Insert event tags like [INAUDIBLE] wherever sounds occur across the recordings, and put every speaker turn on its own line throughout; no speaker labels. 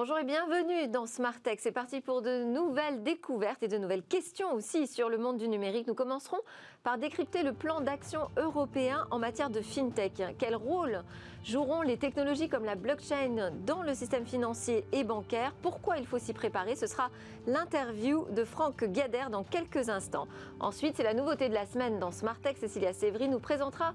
Bonjour et bienvenue dans Smart Tech. C'est parti pour de nouvelles découvertes et de nouvelles questions aussi sur le monde du numérique. Nous commencerons par décrypter le plan d'action européen en matière de fintech. Quel rôle joueront les technologies comme la blockchain dans le système financier et bancaire? Pourquoi il faut s'y préparer? Ce sera l'interview de Franck Gader dans quelques instants. Ensuite, c'est la nouveauté de la semaine dans Smart Tech. Cécilia Sévry nous présentera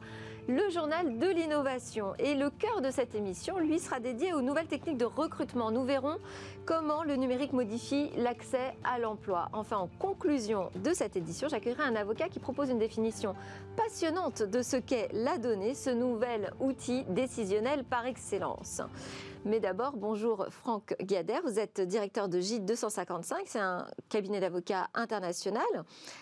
le journal de l'innovation. Et le cœur de cette émission, lui, sera dédié aux nouvelles techniques de recrutement. Nous verrons comment le numérique modifie l'accès à l'emploi. Enfin, en conclusion de cette édition, j'accueillerai un avocat qui propose une définition passionnante de ce qu'est la donnée, ce nouvel outil décisionnel par excellence. Mais d'abord, bonjour Franck Gader, vous êtes directeur de J255, c'est un cabinet d'avocats international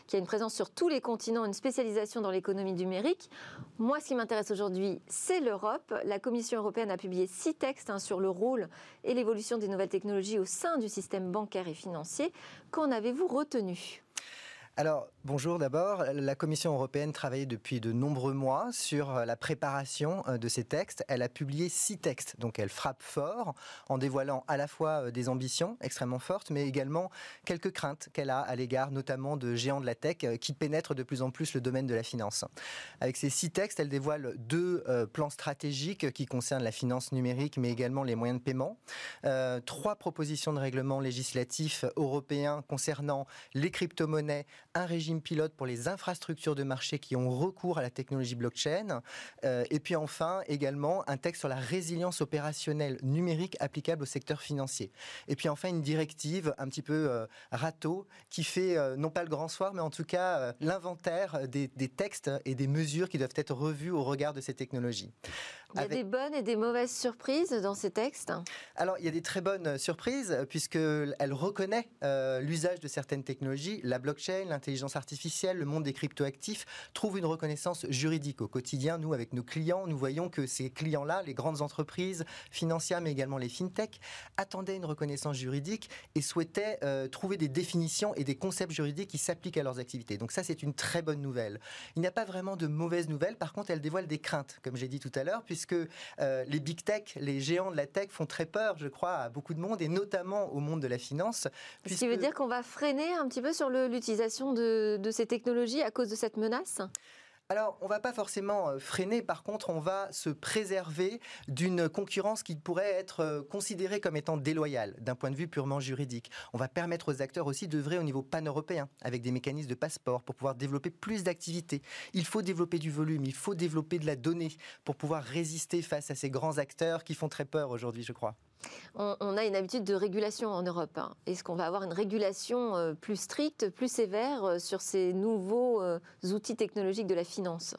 qui a une présence sur tous les continents, une spécialisation dans l'économie numérique. Moi, ce qui m'intéresse aujourd'hui, c'est l'Europe. La Commission européenne a publié six textes hein, sur le rôle et l'évolution des nouvelles technologies au sein du système bancaire et financier. Qu'en avez-vous retenu?
Alors, bonjour d'abord. La Commission européenne travaillait depuis de nombreux mois sur euh, la préparation euh, de ces textes. Elle a publié six textes, donc elle frappe fort en dévoilant à la fois euh, des ambitions extrêmement fortes, mais également quelques craintes qu'elle a à l'égard notamment de géants de la tech qui pénètrent de plus en plus le domaine de la finance. Avec ces six textes, elle dévoile deux plans stratégiques qui concernent la finance numérique, mais également les moyens de paiement. trois propositions de règlement législatif européen concernant les crypto-monnaies, un régime pilote pour les infrastructures de marché qui ont recours à la technologie blockchain, euh, et puis enfin également un texte sur la résilience opérationnelle numérique applicable au secteur financier. Et puis enfin une directive un petit peu euh, râteau qui fait euh, non pas le grand soir, mais en tout cas l'inventaire des, textes et des mesures qui doivent être revues au regard de ces technologies.
Il y a des bonnes et des mauvaises surprises dans ces textes?
Alors, il y a des très bonnes surprises, puisqu'elle reconnaît l'usage de certaines technologies, la blockchain, l'intelligence artificielle, le monde des cryptoactifs trouve une reconnaissance juridique au quotidien. Nous, avec nos clients, nous voyons que ces clients-là, les grandes entreprises financières, mais également les fintech, attendaient une reconnaissance juridique et souhaitaient euh, trouver des définitions et des concepts juridiques qui s'appliquent à leurs activités. Donc ça, c'est une très bonne nouvelle. Il n'y a pas vraiment de mauvaises nouvelles. Par contre, elle dévoile des craintes, comme j'ai dit tout à l'heure, puisque euh, les big tech, les géants de la tech font très peur, je crois, à beaucoup de monde et notamment au monde de la finance.
Ce qui veut dire qu'on va freiner un petit peu sur l'utilisation de, ces technologies à cause de cette menace?
Alors, on ne va pas forcément euh, freiner, par contre, on va se préserver d'une concurrence qui pourrait être euh, considérée comme étant déloyale d'un point de vue purement juridique. On va permettre aux acteurs aussi d'œuvrer au niveau pan-européen avec des mécanismes de passeport pour pouvoir développer plus d'activités. Il faut développer du volume, il faut développer de la donnée pour pouvoir résister face à ces grands acteurs qui font très peur aujourd'hui, je crois
on, a une habitude de régulation en Europe. Hein. Est-ce qu'on va avoir une régulation euh, plus stricte, plus sévère euh, sur ces nouveaux euh, outils technologiques de la finance?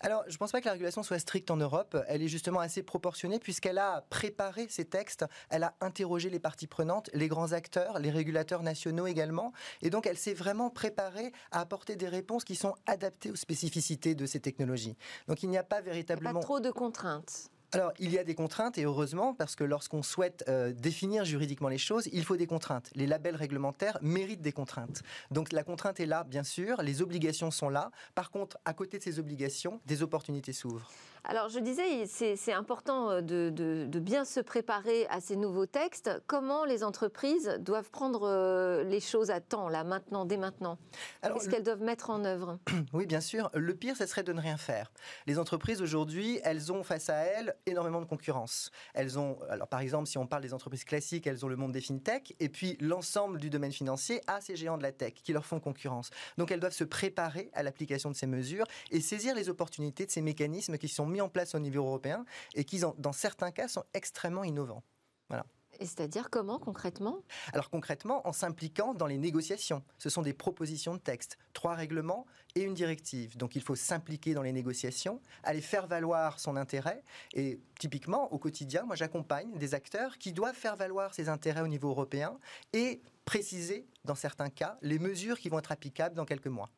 Alors, je ne pense pas que la régulation soit stricte en Europe. Elle est justement assez proportionnée puisqu'elle a préparé ces textes, elle a interrogé les parties prenantes, les grands acteurs, les régulateurs nationaux également. Et donc, elle s'est vraiment préparée à apporter des réponses qui sont adaptées aux spécificités de ces technologies. Donc, il n'y a pas véritablement...
pas trop de contraintes.
Alors, il y a des contraintes, et heureusement, parce que lorsqu'on souhaite euh, définir juridiquement les choses, il faut des contraintes. Les labels réglementaires méritent des contraintes. Donc, la contrainte est là, bien sûr, les obligations sont là. Par contre, à côté de ces obligations, des opportunités s'ouvrent.
Alors, je disais, c'est important euh, de, bien se préparer à ces nouveaux textes. Comment les entreprises doivent prendre euh, les choses à temps, là, maintenant, dès maintenant? Qu'est-ce qu'elles doivent mettre en œuvre? [CLEARS THROAT]
Oui, bien sûr. Le pire, ce serait de ne rien faire. Les entreprises, aujourd'hui, elles ont face à elles énormément de concurrence. Elles ont, alors par exemple, si on parle des entreprises classiques, elles ont le monde des fintech, et puis l'ensemble du domaine financier a ces géants de la tech qui leur font concurrence. Donc elles doivent se préparer à l'application de ces mesures et saisir les opportunités de ces mécanismes qui sont mis en place au niveau européen et qui, dans certains cas, sont extrêmement innovants. Voilà.
Et c'est-à-dire comment concrètement?
Alors concrètement, en s'impliquant dans les négociations. Ce sont des propositions de texte, trois règlements et une directive. Donc il faut s'impliquer dans les négociations, aller faire valoir son intérêt. Et typiquement, au quotidien, moi j'accompagne des acteurs qui doivent faire valoir ces intérêts au niveau européen et préciser, dans certains cas, les mesures qui vont être applicables dans quelques mois.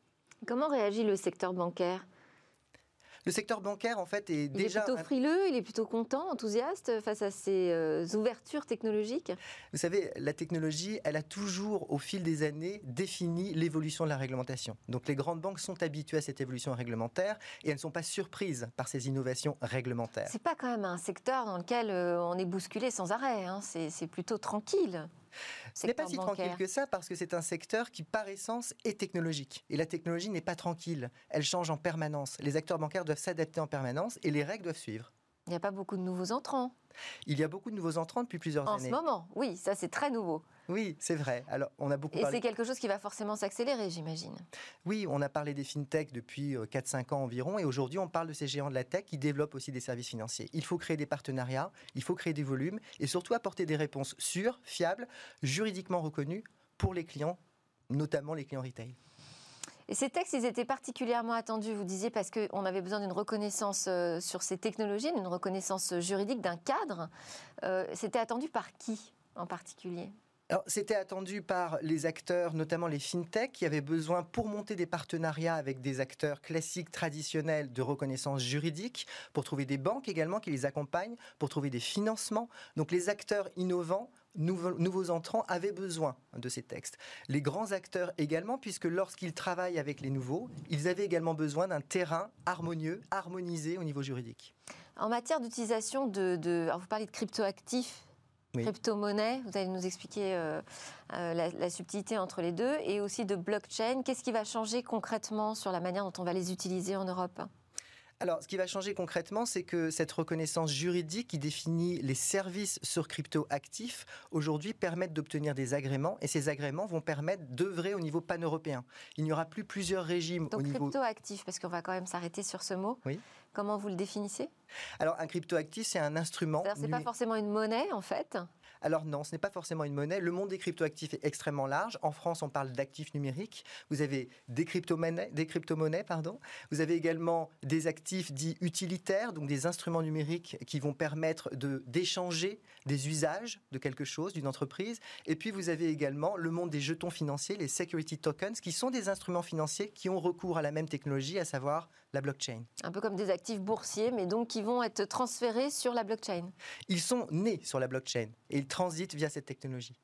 Comment réagit le secteur bancaire?
Le secteur bancaire, en fait, est déjà...
Il est plutôt frileux, il est plutôt content, enthousiaste face à ces euh, ouvertures technologiques?
Vous savez, la technologie, elle a toujours, au fil des années, défini l'évolution de la réglementation. Donc les grandes banques sont habituées à cette évolution réglementaire et elles ne sont pas surprises par ces innovations réglementaires.
C'est pas quand même un secteur dans lequel euh, on est bousculé sans arrêt, hein. c'est plutôt tranquille.
Ce n'est pas si tranquille que ça parce que c'est un secteur qui, par essence, est technologique. Et la technologie n'est pas tranquille. Elle change en permanence. Les acteurs bancaires doivent s'adapter en permanence et les règles doivent suivre.
Il n'y a pas beaucoup de nouveaux entrants.
Il y a beaucoup de nouveaux entrants depuis plusieurs
années. En ce moment, oui, ça c'est très nouveau.
Oui, c'est vrai. Alors, on a beaucoup
Et c'est quelque chose qui va forcément s'accélérer, j'imagine.
Oui, on a parlé des fintechs depuis 4-5 euh, ans environ, et aujourd'hui, on parle de ces géants de la tech qui développent aussi des services financiers. Il faut créer des partenariats, il faut créer des volumes, et surtout apporter des réponses sûres, fiables, juridiquement reconnues pour les clients, notamment les clients retail.
Ces textes, ils étaient particulièrement attendus, vous disiez, parce qu'on avait besoin d'une reconnaissance euh, sur ces technologies, d'une reconnaissance juridique, d'un cadre. Euh, c'était attendu par qui en particulier?
C'était attendu par les acteurs, notamment les fintechs, qui avaient besoin, pour monter des partenariats avec des acteurs classiques, traditionnels de reconnaissance juridique, pour trouver des banques également qui les accompagnent, pour trouver des financements. Donc les acteurs innovants nouveaux, entrants avaient besoin de ces textes. Les grands acteurs également, puisque lorsqu'ils travaillent avec les nouveaux, ils avaient également besoin d'un terrain harmonieux, harmonisé au niveau juridique.
En matière d'utilisation de, vous parlez de cryptoactifs, crypto-monnaie, vous allez nous expliquer euh, euh, la, subtilité entre les deux, et aussi de blockchain. Qu'est-ce qui va changer concrètement sur la manière dont on va les utiliser en Europe?
Alors, ce qui va changer concrètement, c'est que cette reconnaissance juridique qui définit les services sur crypto-actifs, aujourd'hui, permettent d'obtenir des agréments, et ces agréments vont permettre d'œuvrer au niveau pan-européen. Il n'y aura plus plusieurs régimes
Donc,
au niveau...
crypto-actif, parce qu'on va quand même s'arrêter sur ce mot.
Oui.
Comment vous le définissez?
Alors, un crypto-actif, c'est un instrument...
C'est n'est pas forcément une monnaie, en fait?
Alors non, ce n'est pas forcément une monnaie. Le monde des cryptoactifs est extrêmement large. En France, on parle d'actifs numériques. Vous avez des crypto-monnaies, des crypto-monnaies, pardon. Vous avez également des actifs dits utilitaires, donc des instruments numériques qui vont permettre de d'échanger des usages de quelque chose, d'une entreprise. Et puis vous avez également le monde des jetons financiers, les security tokens, qui sont des instruments financiers qui ont recours à la même technologie, à savoir la blockchain.
Un peu comme des actifs boursiers, mais donc qui vont être transférés sur la blockchain.
Ils sont nés sur la blockchain et ils transitent via cette technologie.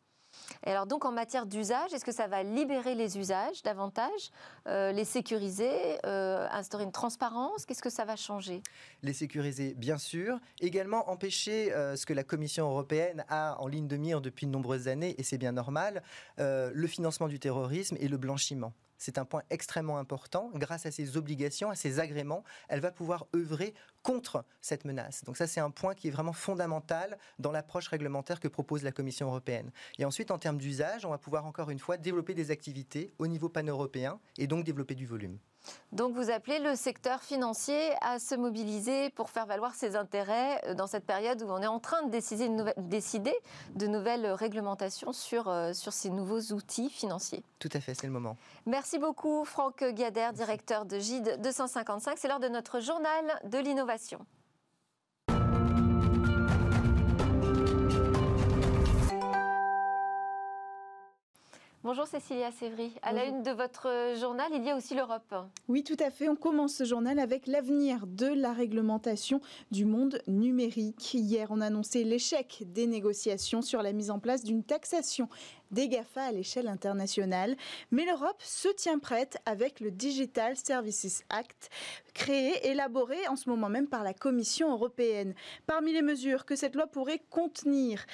Et alors donc en matière d'usage, est-ce que ça va libérer les usages davantage, euh, les sécuriser, euh, instaurer une transparence? Qu'est-ce que ça va changer?
Les sécuriser, bien sûr. Également empêcher euh, ce que la Commission européenne a en ligne de mire depuis de nombreuses années, et c'est bien normal, le financement du terrorisme et le blanchiment. C'est un point extrêmement important. Grâce à ses obligations, à ses agréments, elle va pouvoir œuvrer contre cette menace. Donc ça, c'est un point qui est vraiment fondamental dans l'approche réglementaire que propose la Commission européenne. Et ensuite, en termes d'usage, on va pouvoir encore une fois développer des activités au niveau pan-européen et donc développer du volume.
Donc vous appelez le secteur financier à se mobiliser pour faire valoir ses intérêts euh, dans cette période où on est en train de décider, décider de nouvelles réglementations sur, euh, sur ces nouveaux outils financiers.
Tout à fait, c'est le moment.
Merci beaucoup Franck Gader, directeur de GIDE 255. C'est l'heure de notre journal de l'innovation. Bonjour Cécilia Sévry. À la une de votre journal, il y a aussi l'Europe.
Oui, tout à fait. On commence ce journal avec l'avenir de la réglementation du monde numérique. Hier, on a annoncé l'échec des négociations sur la mise en place d'une taxation des GAFA à l'échelle internationale. Mais l'Europe se tient prête avec le Digital Services Act, créé, élaboré en ce moment même par la Commission européenne. Parmi les mesures que cette loi pourrait contenir,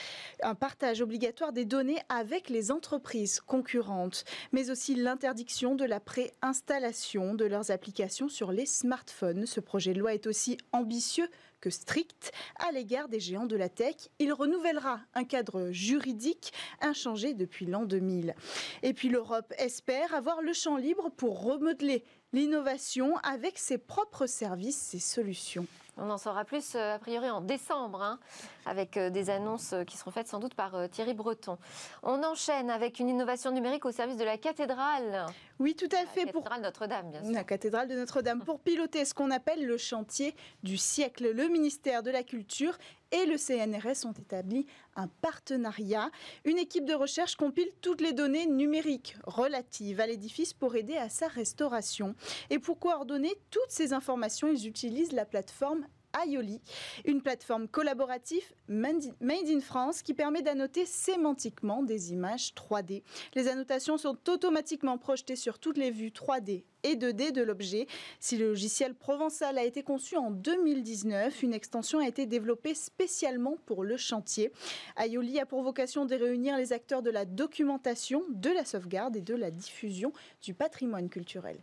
un partage obligatoire des données avec les entreprises concurrentes, mais aussi l'interdiction de la préinstallation de leurs applications sur les smartphones. Ce projet de loi est aussi ambitieux que strict à l'égard des géants de la tech. Il renouvellera un cadre juridique inchangé depuis l'an 2000. Et puis l'Europe espère avoir le champ libre pour remodeler l'innovation avec ses propres services et solutions.
On en saura plus euh, a priori en décembre, hein, avec euh, des annonces euh, qui seront faites sans doute par Thierry Breton. On enchaîne avec une innovation numérique au service de la cathédrale.
Oui, tout à fait.
La cathédrale Notre-Dame, bien sûr.
La cathédrale de Notre-Dame. Pour piloter ce qu'on appelle le chantier du siècle, le ministère de la Culture et le CNRS ont établi un partenariat. Une équipe de recherche compile toutes les données numériques relatives à l'édifice pour aider à sa restauration. Et pour coordonner toutes ces informations, ils utilisent la plateforme Aioli, une plateforme collaborative made in France qui permet d'annoter sémantiquement des images 3D. Les annotations sont automatiquement projetées sur toutes les vues 3D et 2D de l'objet. Si le logiciel provençal a été conçu en 2019, une extension a été développée spécialement pour le chantier. Aioli a pour vocation de réunir les acteurs de la documentation, de la sauvegarde et de la diffusion du patrimoine culturel.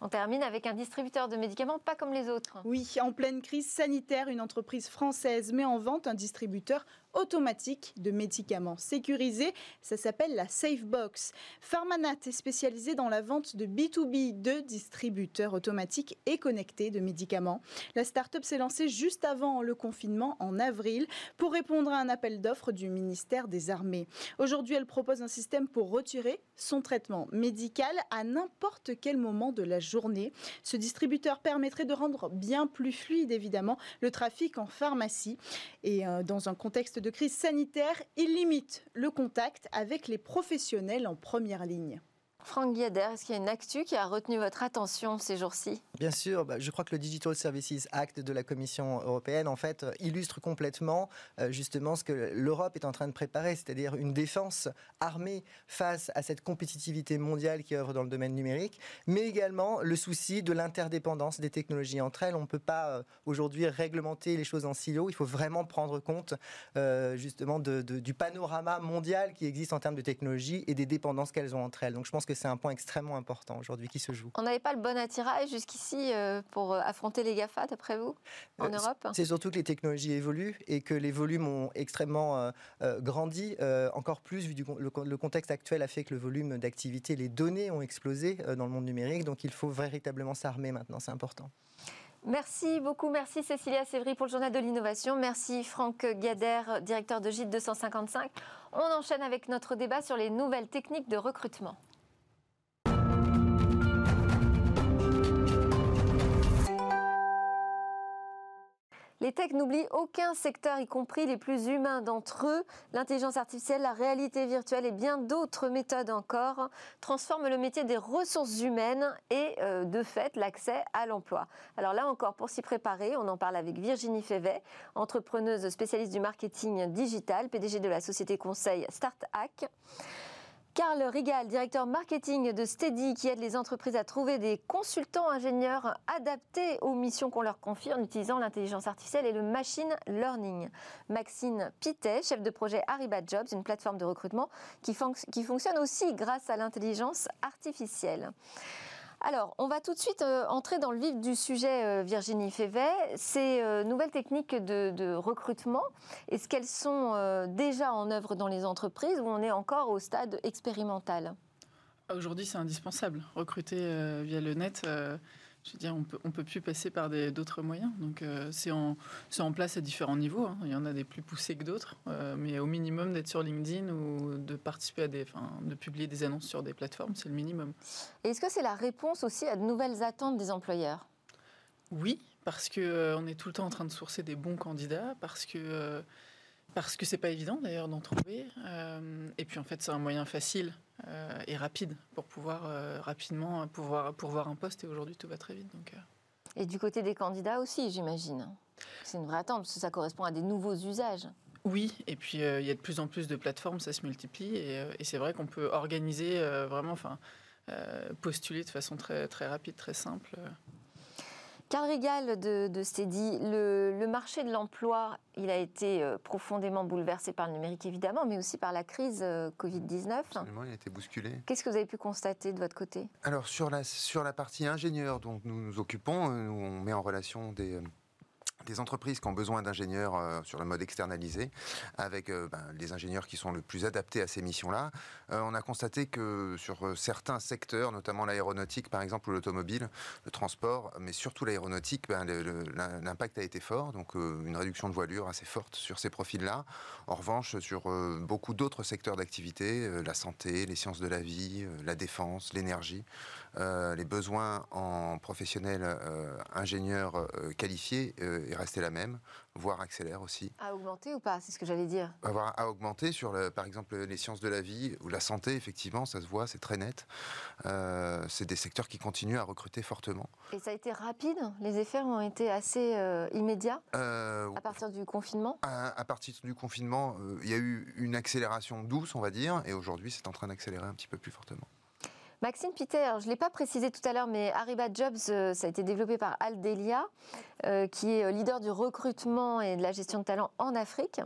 On termine avec un distributeur de médicaments pas comme les autres.
Oui, en pleine crise sanitaire, une entreprise française met en vente un distributeur automatique de médicaments sécurisés. Ça s'appelle la SafeBox. Pharmanat est spécialisé dans la vente de B2B de distributeurs automatiques et connectés de médicaments. La start-up s'est lancée juste avant le confinement en avril pour répondre à un appel d'offres du ministère des Armées. Aujourd'hui, elle propose un système pour retirer son traitement médical à n'importe quel moment de la journée. Ce distributeur permettrait de rendre bien plus fluide, évidemment, le trafic en pharmacie. Et euh, dans un contexte de crise sanitaire, il limite le contact avec les professionnels en première ligne.
Franck Guiader, est-ce qu'il y a une actu qui a retenu votre attention ces jours-ci?
Bien sûr, bah, je crois que le Digital Services Act de la Commission européenne, en fait, illustre complètement euh, justement ce que l'Europe est en train de préparer, c'est-à-dire une défense armée face à cette compétitivité mondiale qui œuvre dans le domaine numérique, mais également le souci de l'interdépendance des technologies entre elles. On ne peut pas euh, aujourd'hui réglementer les choses en silo, il faut vraiment prendre compte euh, justement du panorama mondial qui existe en termes de technologie et des dépendances qu'elles ont entre elles. Donc je pense que c'est un point extrêmement important aujourd'hui qui se joue.
On n'avait pas le bon attirail jusqu'ici euh, pour euh, affronter les GAFA, d'après vous, en euh, Europe?
C'est surtout que les technologies évoluent et que les volumes ont extrêmement grandi, encore plus vu du, le, contexte actuel a fait que le volume d'activité, les données ont explosé dans le monde numérique, donc il faut véritablement s'armer maintenant, c'est important.
Merci beaucoup. Merci Cécilia Sévry pour le journal de l'innovation. Merci Franck Gader, directeur de GIT 255. On enchaîne avec notre débat sur les nouvelles techniques de recrutement. Les techs n'oublient aucun secteur, y compris les plus humains d'entre eux. L'intelligence artificielle, la réalité virtuelle et bien d'autres méthodes encore transforment le métier des ressources humaines et euh, de fait l'accès à l'emploi. Alors là encore, pour s'y préparer, on en parle avec Virginie Févet, entrepreneuse spécialiste du marketing digital, PDG de la société conseil StartHack. Carl Rigal, directeur marketing de Steady, qui aide les entreprises à trouver des consultants ingénieurs adaptés aux missions qu'on leur confie en utilisant l'intelligence artificielle et le machine learning. Maxine Pitet, chef de projet Ariba Jobs, une plateforme de recrutement qui, qui fonctionne aussi grâce à l'intelligence artificielle. Alors, on va tout de suite euh, entrer dans le vif du sujet, euh, Virginie Févet. Ces euh, nouvelles techniques de, recrutement, est-ce qu'elles sont déjà en œuvre dans les entreprises ou on est encore au stade expérimental?
Aujourd'hui, c'est indispensable. Recruter via le net je veux dire, on peut, peut plus passer par d'autres moyens. Donc, euh, c'est en, en, place à différents niveaux. Hein. Il y en a des plus poussés que d'autres, euh, mais au minimum d'être sur LinkedIn ou de participer à des, enfin, de publier des annonces sur des plateformes, c'est le minimum.
Est-ce que c'est la réponse aussi à de nouvelles attentes des employeurs?
Oui, parce que euh, on est tout le temps en train de sourcer des bons candidats, parce que parce que c'est pas évident d'ailleurs d'en trouver. et puis en fait, c'est un moyen facile euh, et rapide pour pouvoir euh, rapidement pouvoir pourvoir un poste. Et aujourd'hui, tout va très vite. Donc, euh.
Et du côté des candidats aussi, j'imagine. C'est une vraie attente parce que ça correspond à des nouveaux usages.
Oui, et puis il y a de plus en plus de plateformes, ça se multiplie, et, et c'est vrai qu'on peut organiser vraiment, enfin, postuler de façon très, très rapide, très simple.
Carl Rigal de, de Steady, le, marché de l'emploi, il a été euh, profondément bouleversé par le numérique évidemment, mais aussi par la crise euh, Covid-19.
Absolument, il a été bousculé.
Qu'est-ce que vous avez pu constater de votre côté?
Alors sur la, sur la partie ingénieur dont nous nous occupons, euh, on met en relation des des entreprises qui ont besoin d'ingénieurs euh, sur le mode externalisé, avec euh, ben, les ingénieurs qui sont le plus adaptés à ces missions-là. Euh, on a constaté que sur certains secteurs, notamment l'aéronautique par exemple ou l'automobile, le transport, mais surtout l'aéronautique, ben, l'impact a été fort, donc une réduction de voilure assez forte sur ces profils-là. En revanche, sur beaucoup d'autres secteurs d'activité, la santé, les sciences de la vie, la défense, l'énergie, les besoins en professionnels ingénieurs qualifiés est resté la même, voire accélère aussi.
À augmenter ou pas C'est ce que j'allais dire?
À augmenter sur, le, par exemple, les sciences de la vie ou la santé, effectivement, ça se voit, c'est très net. c'est des secteurs qui continuent à recruter fortement.
Et ça a été rapide? Les effets ont été assez immédiats? À partir du confinement?
à, partir du confinement, il y a eu une accélération douce, on va dire, et aujourd'hui, c'est en train d'accélérer un petit peu plus fortement.
Maxime Peter, je ne l'ai pas précisé tout à l'heure, mais Ariba Jobs, euh, ça a été développé par Aldelia, euh, qui est euh, leader du recrutement et de la gestion de talent en Afrique.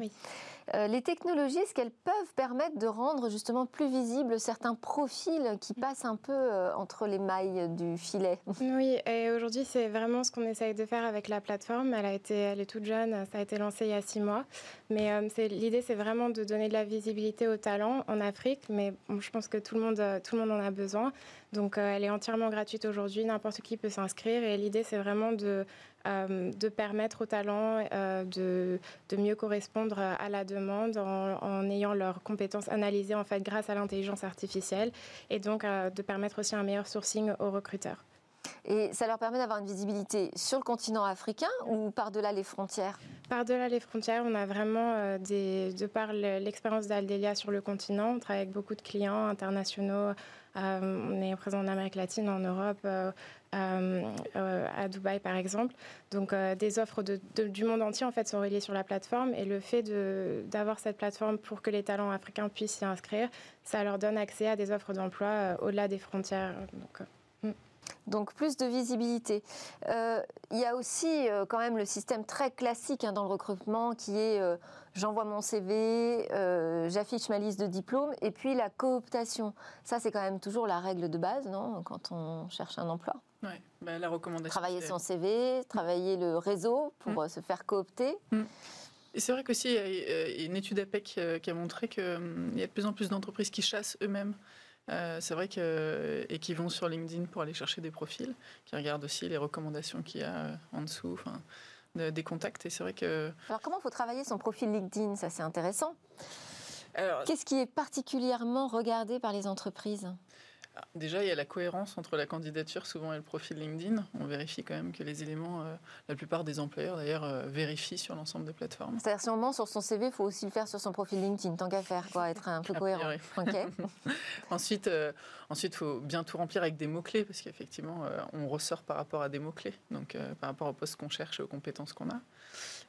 Euh, les technologies, est-ce qu'elles peuvent permettre de rendre justement plus visibles certains profils qui passent un peu euh, entre les mailles du filet?
Oui, et aujourd'hui, c'est vraiment ce qu'on essaye de faire avec la plateforme. Elle, est toute jeune, ça a été lancé il y a six mois. Mais euh, l'idée, c'est vraiment de donner de la visibilité aux talents en Afrique. Mais je pense que tout le, monde, tout le monde en a besoin. Donc, elle est entièrement gratuite aujourd'hui. N'importe qui peut s'inscrire. Et l'idée, c'est vraiment de euh, de permettre aux talents euh, de, mieux correspondre à la demande en, ayant leurs compétences analysées en fait grâce à l'intelligence artificielle et donc euh, de permettre aussi un meilleur sourcing aux recruteurs.
Et ça leur permet d'avoir une visibilité sur le continent africain ou par-delà les frontières
Par-delà les frontières, on a vraiment, des, de par l'expérience d'Aldelia sur le continent, on travaille avec beaucoup de clients internationaux. on est présent en Amérique latine, en Europe, euh, euh, à Dubaï par exemple. Donc euh, des offres du monde entier en fait sont reliées sur la plateforme et le fait d'avoir cette plateforme pour que les talents africains puissent s'y inscrire, ça leur donne accès à des offres d'emploi au-delà des frontières. Donc
plus de visibilité. Il y a aussi quand même le système très classique hein, dans le recrutement qui est j'envoie mon CV, j'affiche ma liste de diplômes et puis la cooptation. Ça c'est quand même toujours la règle de base, non, quand on cherche un emploi.
Oui, bah, la recommandation.
Travailler son CV, travailler le réseau pour mm. euh, se faire coopter. Mm.
Et c'est vrai qu'aussi, il y a une étude APEC euh, qui a montré qu'il y a de plus en plus d'entreprises qui chassent eux-mêmes. Euh, c'est vrai que, et qui vont sur LinkedIn pour aller chercher des profils, qui regardent aussi les recommandations qu'il y a en dessous, des contacts. Et c'est vrai que.
Alors, comment faut travailler son profil LinkedIn? Ça, c'est intéressant. Qu'est-ce qui est particulièrement regardé par les entreprises?
Déjà, il y a la cohérence entre la candidature souvent et le profil LinkedIn. On vérifie quand même que les éléments, euh, la plupart des employeurs d'ailleurs, euh, vérifient sur l'ensemble des plateformes.
C'est-à-dire, si on ment sur son CV, il faut aussi le faire sur son profil LinkedIn, tant qu'à faire, quoi, être un peu [LAUGHS] cohérent. [LAUGHS]
ensuite, euh, ensuite, il faut bien tout remplir avec des mots-clés, parce qu'effectivement, on ressort par rapport à des mots-clés, donc par rapport au poste qu'on cherche et aux compétences qu'on a.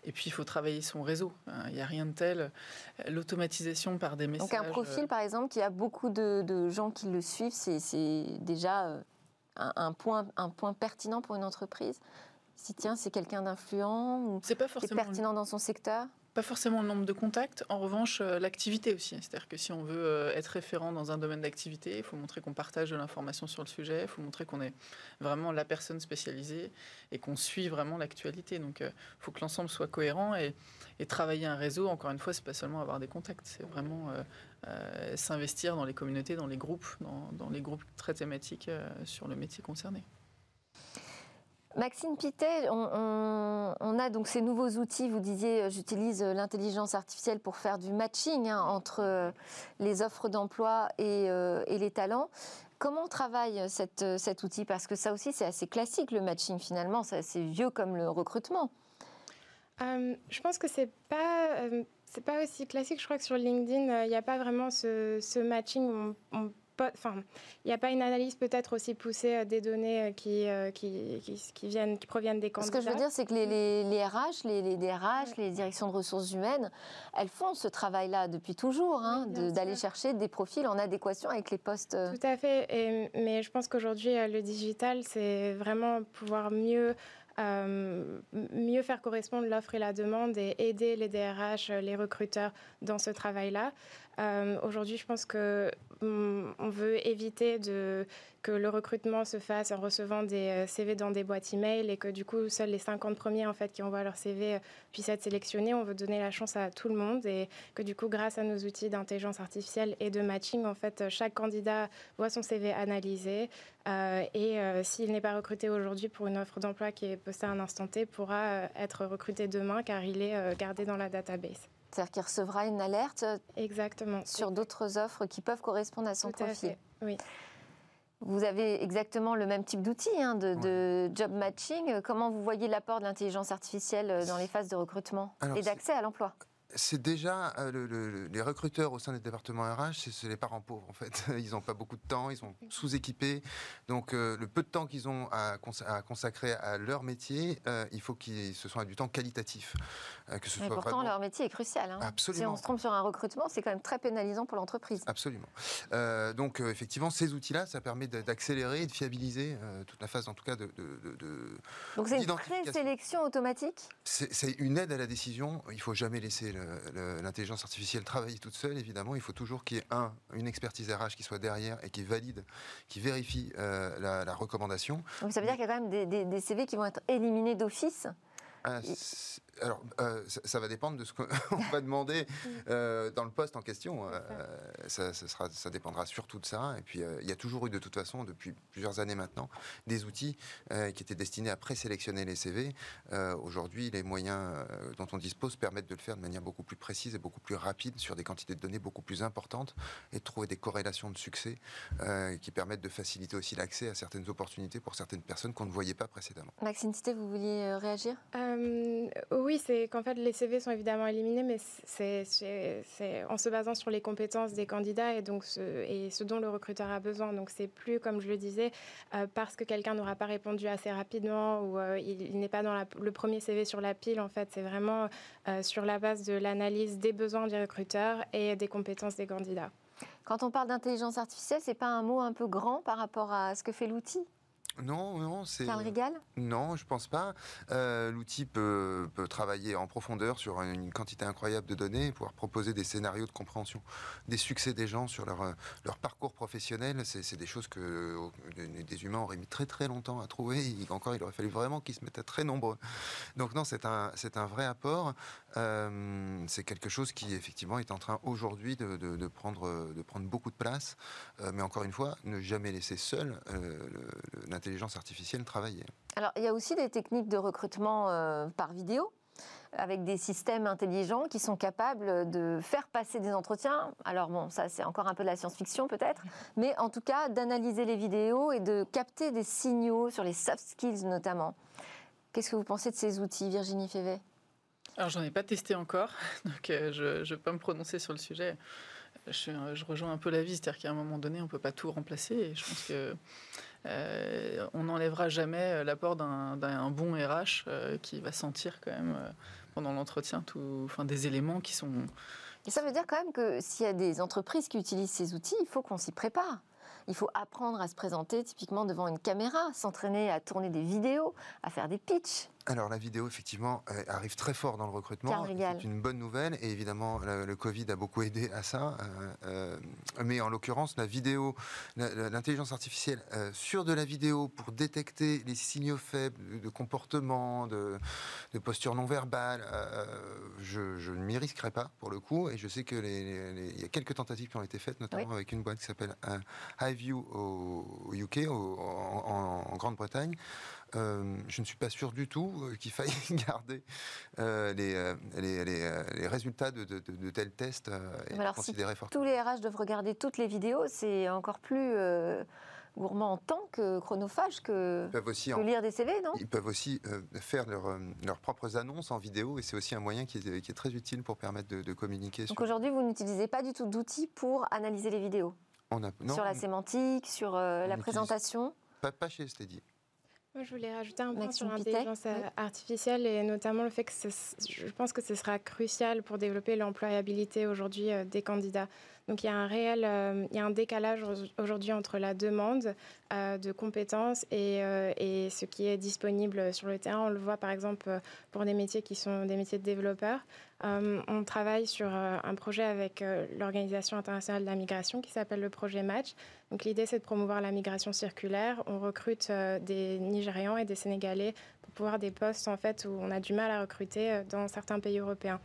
Et puis, il faut travailler son réseau. Hein, il n'y a rien de tel. L'automatisation par des messages.
Donc, un profil, par exemple, qui a beaucoup de, gens qui le suivent, c'est déjà euh, un, point, un point pertinent pour une entreprise? Si, tiens, c'est quelqu'un d'influent ou
c'est pas forcément
qui est pertinent dans son secteur?
Pas forcément le nombre de contacts, en revanche euh, l'activité aussi. C'est-à-dire que si on veut euh, être référent dans un domaine d'activité, il faut montrer qu'on partage de l'information sur le sujet, il faut montrer qu'on est vraiment la personne spécialisée et qu'on suit vraiment l'actualité. Donc il euh, faut que l'ensemble soit cohérent et, travailler un réseau, encore une fois, c'est pas seulement avoir des contacts, c'est vraiment s'investir dans les communautés, dans les groupes, dans les groupes très thématiques sur le métier concerné.
Maxime Pitet, on, a donc ces nouveaux outils. Vous disiez, euh, j'utilise euh, l'intelligence artificielle pour faire du matching hein, entre euh, les offres d'emploi et, les talents. Comment travaille cet outil? Parce que ça aussi, c'est assez classique, le matching finalement. C'est assez vieux comme le recrutement.
je pense que c'est pas. c'est pas aussi classique. Je crois que sur LinkedIn, il n'y a pas vraiment ce, matching on enfin, il n'y a pas une analyse peut-être aussi poussée euh, des données euh, qui, euh, qui, qui, viennent, qui proviennent des candidats.
Ce que je veux dire, c'est que les, les, RH, les, les, DRH, les directions de ressources humaines, elles font ce travail-là depuis toujours, hein, d'aller chercher des profils en adéquation avec les postes.
Tout à fait. Et, mais je pense qu'aujourd'hui, le digital, c'est vraiment pouvoir mieux mieux faire correspondre l'offre et la demande et aider les DRH, les recruteurs dans ce travail-là. Aujourd'hui, je pense que on veut éviter que le recrutement se fasse en recevant des euh, CV dans des boîtes email et que du coup seuls les 50 premiers en fait qui envoient leur CV euh, puissent être sélectionnés. On veut donner la chance à tout le monde et que du coup grâce à nos outils d'intelligence artificielle et de matching en fait chaque candidat voit son CV analysé euh, et s'il n'est pas recruté aujourd'hui pour une offre d'emploi qui est postée à un instant T pourra être recruté demain car il est gardé dans la database.
C'est-à-dire qu'il recevra une alerte
Exactement.
sur d'autres offres qui peuvent correspondre à son profil.
oui.
Vous avez exactement le même type d'outil hein, de, job matching. Comment vous voyez l'apport de l'intelligence artificielle dans les phases de recrutement et d'accès à l'emploi?
C'est déjà euh, les recruteurs au sein des départements RH, c'est les parents pauvres en fait. [LAUGHS] Ils n'ont pas beaucoup de temps, ils sont sous-équipés. Donc euh, le peu de temps qu'ils ont à, consacrer à leur métier, euh, il faut que ce soit du temps qualitatif.
que ce soit pourtant, leur métier est crucial. Hein.
Absolument.
Si on se trompe sur un recrutement, c'est quand même très pénalisant pour l'entreprise.
Absolument. donc effectivement, ces outils-là, ça permet d'accélérer et de fiabiliser toute la phase, en tout cas, de. de,
donc c'est une présélection automatique?
C'est une aide à la décision. Il faut jamais laisser l'intelligence artificielle travaille toute seule, évidemment, il faut toujours qu'il y ait un, une expertise RH qui soit derrière et qui valide, qui vérifie euh, la, recommandation.
Donc ça veut dire qu'il y a quand même des, des CV qui vont être éliminés d'office?
Ah, alors, euh, ça, va dépendre de ce qu'on [LAUGHS] va demander euh, dans le poste en question. Euh, ça, sera, ça, dépendra surtout de ça. Et puis, il y a toujours eu, de toute façon, depuis plusieurs années maintenant, des outils qui étaient destinés à présélectionner les CV. Aujourd'hui, les moyens dont on dispose permettent de le faire de manière beaucoup plus précise et beaucoup plus rapide sur des quantités de données beaucoup plus importantes et de trouver des corrélations de succès qui permettent de faciliter aussi l'accès à certaines opportunités pour certaines personnes qu'on ne voyait pas précédemment.
Maxime Cité, vous vouliez réagir?
Oui, c'est qu'en fait, les CV sont évidemment éliminés, mais c'est en se basant sur les compétences des candidats et, donc ce, et ce dont le recruteur a besoin. Donc, c'est plus, comme je le disais, euh, parce que quelqu'un n'aura pas répondu assez rapidement ou euh, il, n'est pas dans le premier CV sur la pile. En fait, c'est vraiment euh, sur la base de l'analyse des besoins du recruteur et des compétences des candidats.
Quand on parle d'intelligence artificielle, c'est pas un mot un peu grand par rapport à ce que fait l'outil?
Non, non, c'est.
Charles Rigal
Non, je pense pas. Euh, l'outil peut, travailler en profondeur sur une quantité incroyable de données, pouvoir proposer des scénarios de compréhension des succès des gens sur leur, leur parcours professionnel. C'est des choses que des humains auraient mis très très longtemps à trouver. encore, il aurait fallu vraiment qu'ils se mettent à très nombreux. Donc non, c'est un, c'est un vrai apport. Euh, c'est quelque chose qui effectivement est en train aujourd'hui de, prendre, de prendre beaucoup de place. Euh, mais encore une fois, ne jamais laisser seul l'intelligence artificielle travailler.
Alors il y a aussi des techniques de recrutement euh, par vidéo avec des systèmes intelligents qui sont capables de faire passer des entretiens. Alors bon, ça c'est encore un peu de la science-fiction peut-être, mais en tout cas d'analyser les vidéos et de capter des signaux sur les soft skills notamment. Qu'est-ce que vous pensez de ces outils, Virginie Févet?
Alors j'en ai pas testé encore, [LAUGHS] donc euh, je ne vais pas me prononcer sur le sujet. Je, rejoins un peu la vie, c'est-à-dire qu'à un moment donné, on ne peut pas tout remplacer. Et je pense que euh, n'enlèvera jamais euh, l'apport d'un bon RH qui va sentir quand même pendant l'entretien enfin, des éléments qui sont.
Et ça veut dire quand même que s'il y a des entreprises qui utilisent ces outils, il faut qu'on s'y prépare. Il faut apprendre à se présenter typiquement devant une caméra, s'entraîner à tourner des vidéos, à faire des pitchs.
Alors la vidéo, effectivement, arrive très fort dans le recrutement. C'est une bonne nouvelle et évidemment le, Covid a beaucoup aidé à ça. Euh, euh, mais en l'occurrence, la vidéo, l'intelligence artificielle euh, sur de la vidéo pour détecter les signaux faibles de, comportement, de, posture non verbale, je, ne m'y risquerai pas pour le coup. Et je sais que il y a quelques tentatives qui ont été faites, notamment avec une boîte qui s'appelle HiView au, UK, en Grande-Bretagne. Euh, je ne suis pas sûr du tout euh, qu'il faille [LAUGHS] garder euh, les, les, résultats de, tels tests
et alors, considérer si Tous les RH doivent regarder toutes les vidéos, c'est encore plus gourmand en temps que chronophage que, lire des CV, non?
Ils peuvent aussi faire leurs propres annonces en vidéo et c'est aussi un moyen qui est, très utile pour permettre de, communiquer.
Donc aujourd'hui, vous n'utilisez pas du tout d'outils pour analyser les vidéos?
On a,
Sur la sémantique, sur la présentation?
pas, pas chez Steady.
Moi, je voulais rajouter un point sur l'intelligence euh, artificielle et notamment le fait que je pense que ce sera crucial pour développer l'employabilité aujourd'hui euh, des candidats. Donc il y a un réel, euh, il y a un décalage aujourd'hui entre la demande de compétences et, et, ce qui est disponible sur le terrain. On le voit par exemple pour des métiers qui sont des métiers de développeurs. Euh, on travaille sur euh, un projet avec euh, l'Organisation internationale de la migration qui s'appelle le projet Match. Donc l'idée c'est de promouvoir la migration circulaire. On recrute des Nigérians et des Sénégalais pour pouvoir des postes en fait où on a du mal à recruter dans certains pays européens.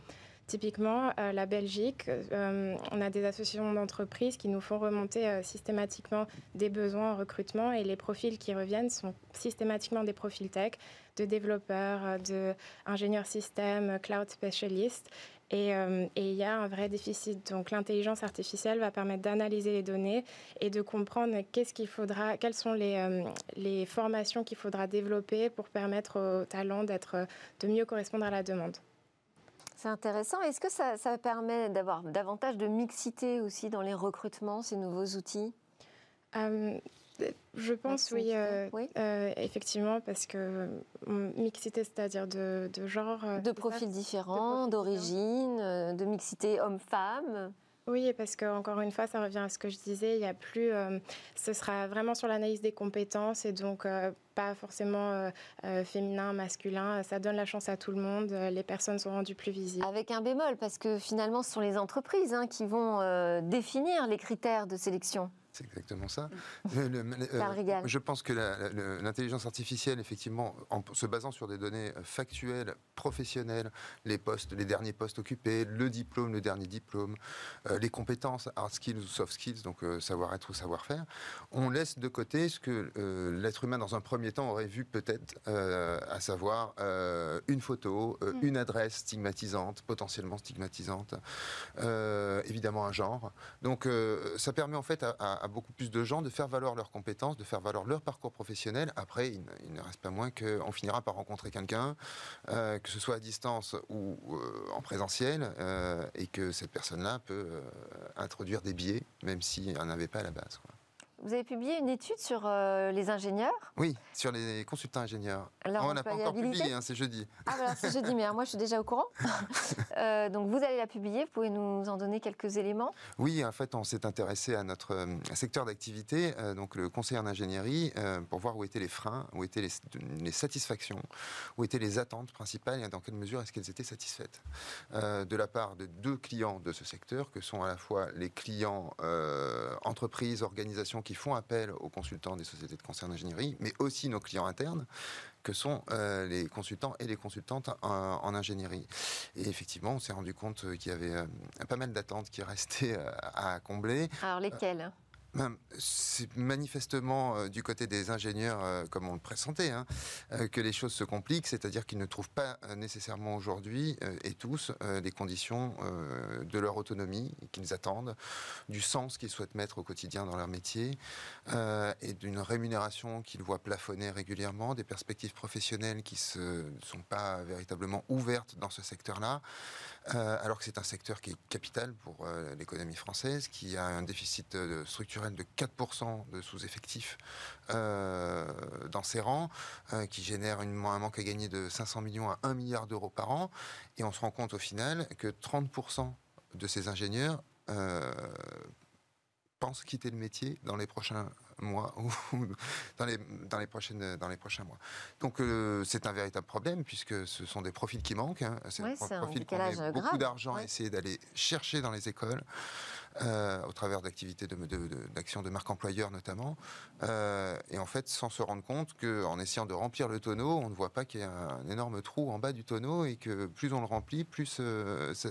Typiquement, la Belgique, on a des associations d'entreprises qui nous font remonter systématiquement des besoins en recrutement et les profils qui reviennent sont systématiquement des profils tech de développeurs, d'ingénieurs système, cloud specialist. Et il y a un vrai déficit. Donc l'intelligence artificielle va permettre d'analyser les données et de comprendre qu'est-ce qu'il faudra, quelles sont les, les formations qu'il faudra développer pour permettre aux talents d'être, de mieux correspondre à la demande.
C'est intéressant. Est-ce que ça, ça permet d'avoir davantage de mixité aussi dans les recrutements, ces nouveaux outils?
Je pense, oui, euh, euh, effectivement, parce que mixité, c'est-à-dire de, genre.
Euh, de profils différents, d'origine, de mixité homme-femme.
Oui, parce qu'encore une fois, ça revient à ce que je disais, il y a plus. ce sera vraiment sur l'analyse des compétences et donc pas forcément féminin, masculin. Ça donne la chance à tout le monde. les personnes sont rendues plus visibles.
Avec un bémol, parce que finalement, ce sont les entreprises hein, qui vont définir les critères de sélection.
C'est exactement ça. [LAUGHS] Euh, je pense que l'intelligence artificielle, effectivement, en se basant sur des données euh, factuelles, professionnelles, les postes, les derniers postes occupés, le diplôme, le dernier diplôme, euh, les compétences, hard skills ou soft skills, donc savoir-être ou savoir-faire, on laisse de côté ce que l'être humain, dans un premier temps, aurait vu peut-être, à savoir une photo, mm. une adresse stigmatisante, potentiellement stigmatisante, évidemment un genre. Donc, ça permet en fait à beaucoup plus de gens de faire valoir leurs compétences, de faire valoir leur parcours professionnel. Après, il, ne reste pas moins qu'on finira par rencontrer quelqu'un, euh, que ce soit à distance ou euh, en présentiel, euh, et que cette personne-là peut introduire des biais, même s'il n'en avait pas à la base.
Vous avez publié une étude sur euh, les ingénieurs
Oui, sur les consultants ingénieurs. on n'a pas encore publié, hein, c'est jeudi.
Ah voilà, c'est jeudi, mais moi je suis déjà au courant. [LAUGHS] Euh, donc vous allez la publier, vous pouvez nous en donner quelques éléments
Oui, en fait, on s'est intéressé à notre euh, secteur d'activité, donc le conseiller en ingénierie, pour voir où étaient les freins, où étaient les, les, satisfactions, où étaient les attentes principales et dans quelle mesure est-ce qu'elles étaient satisfaites. de la part de deux clients de ce secteur, que sont à la fois les clients entreprises, organisations qui font appel aux consultants des sociétés de conseil en ingénierie, mais aussi nos clients internes, que sont euh, les consultants et les consultantes en, ingénierie. Et effectivement, on s'est rendu compte qu'il y avait euh, pas mal d'attentes qui restaient euh, à combler.
Alors lesquelles?
C'est manifestement euh, du côté des ingénieurs, euh, comme on le pressentait, hein, euh, que les choses se compliquent, c'est-à-dire qu'ils ne trouvent pas nécessairement aujourd'hui et tous les conditions de leur autonomie qu'ils attendent, du sens qu'ils souhaitent mettre au quotidien dans leur métier et d'une rémunération qu'ils voient plafonner régulièrement, des perspectives professionnelles qui ne sont pas véritablement ouvertes dans ce secteur-là. Euh, alors que c'est un secteur qui est capital pour euh, l'économie française, qui a un déficit euh, structurel de 4% de sous-effectifs dans ses rangs, qui génère un manque à gagner de 500 millions à 1 milliard d'euros par an. Et on se rend compte au final que 30% de ces ingénieurs pensent quitter le métier dans les prochains mois [LAUGHS] ou dans les, dans les, prochaines, dans les prochains mois. Donc euh, c'est un véritable problème puisque ce sont des profils qui manquent. Hein.
C'est un profil qu'on met
beaucoup d'argent à essayer d'aller chercher dans les écoles. Euh, au travers d'activités d'action de, de, marque employeur notamment. Euh, et en fait, sans se rendre compte qu'en essayant de remplir le tonneau, on ne voit pas qu'il y a un énorme trou en bas du tonneau et que plus on le remplit, plus [LAUGHS] ça,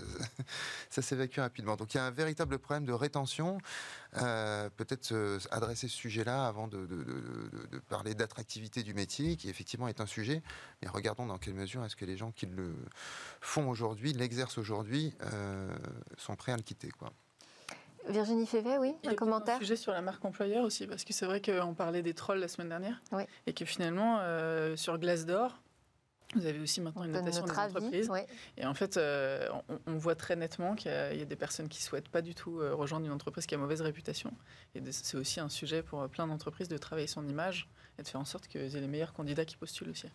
ça s'évacue rapidement. Donc il y a un véritable problème de rétention. Peut-être adresser ce sujet là avant de, parler d'attractivité du métier, qui effectivement est un sujet. Mais regardons dans quelle mesure est-ce que les gens qui le font aujourd'hui, l'exercent aujourd'hui, euh, sont prêts à le quitter. Quoi.
Virginie Févet, oui, un commentaire.
Un sujet sur la marque employeur aussi, parce que c'est vrai qu'on parlait des trolls la semaine dernière, et que finalement, euh, sur Glace d'Or, vous avez aussi maintenant une notation des entreprises. Et en fait, euh, on, voit très nettement qu'il y, a des personnes qui ne souhaitent pas du tout euh, rejoindre une entreprise qui a mauvaise réputation. Et c'est aussi un sujet pour plein d'entreprises de travailler son image et de faire en sorte qu'ils aient les meilleurs candidats qui postulent aussi.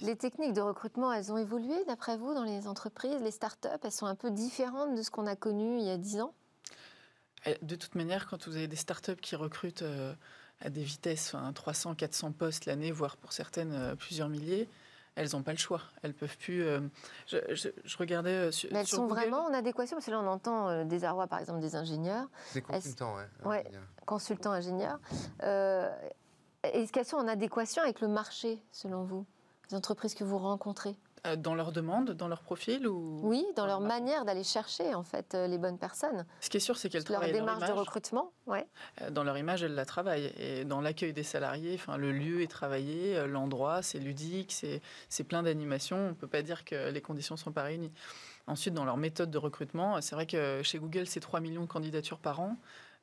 Les techniques de recrutement, elles ont évolué d'après vous dans les entreprises? Les startups, elles sont un peu différentes de ce qu'on a connu il y a 10 ans?
De toute manière, quand vous avez des startups qui recrutent euh, à des vitesses, 300, 400 postes l'année, voire pour certaines plusieurs milliers, elles n'ont pas le choix. Elles peuvent plus. Euh, je, regardais euh, sur.
Mais elles sont vraiment en adéquation parce que là on entend euh, des arrois par exemple des ingénieurs.
Des consultants,
oui. ouais. consultants ingénieurs. Est-ce qu'elles sont en adéquation avec le marché selon vous Les entreprises que vous rencontrez?
Dans leur demande, dans leur profil ou
Oui, dans leur manière d'aller chercher en fait les bonnes personnes.
Ce qui est sûr, c'est qu'elles
travaillent leur démarche de recrutement. Ouais.
Dans leur image, elles la travaillent. Et dans l'accueil des salariés, enfin, le lieu est travaillé, l'endroit, c'est ludique, c'est plein d'animations. On ne peut pas dire que les conditions ne sont pas réunies. Ensuite, dans leur méthode de recrutement, c'est vrai que chez Google, c'est 3 millions de candidatures par an.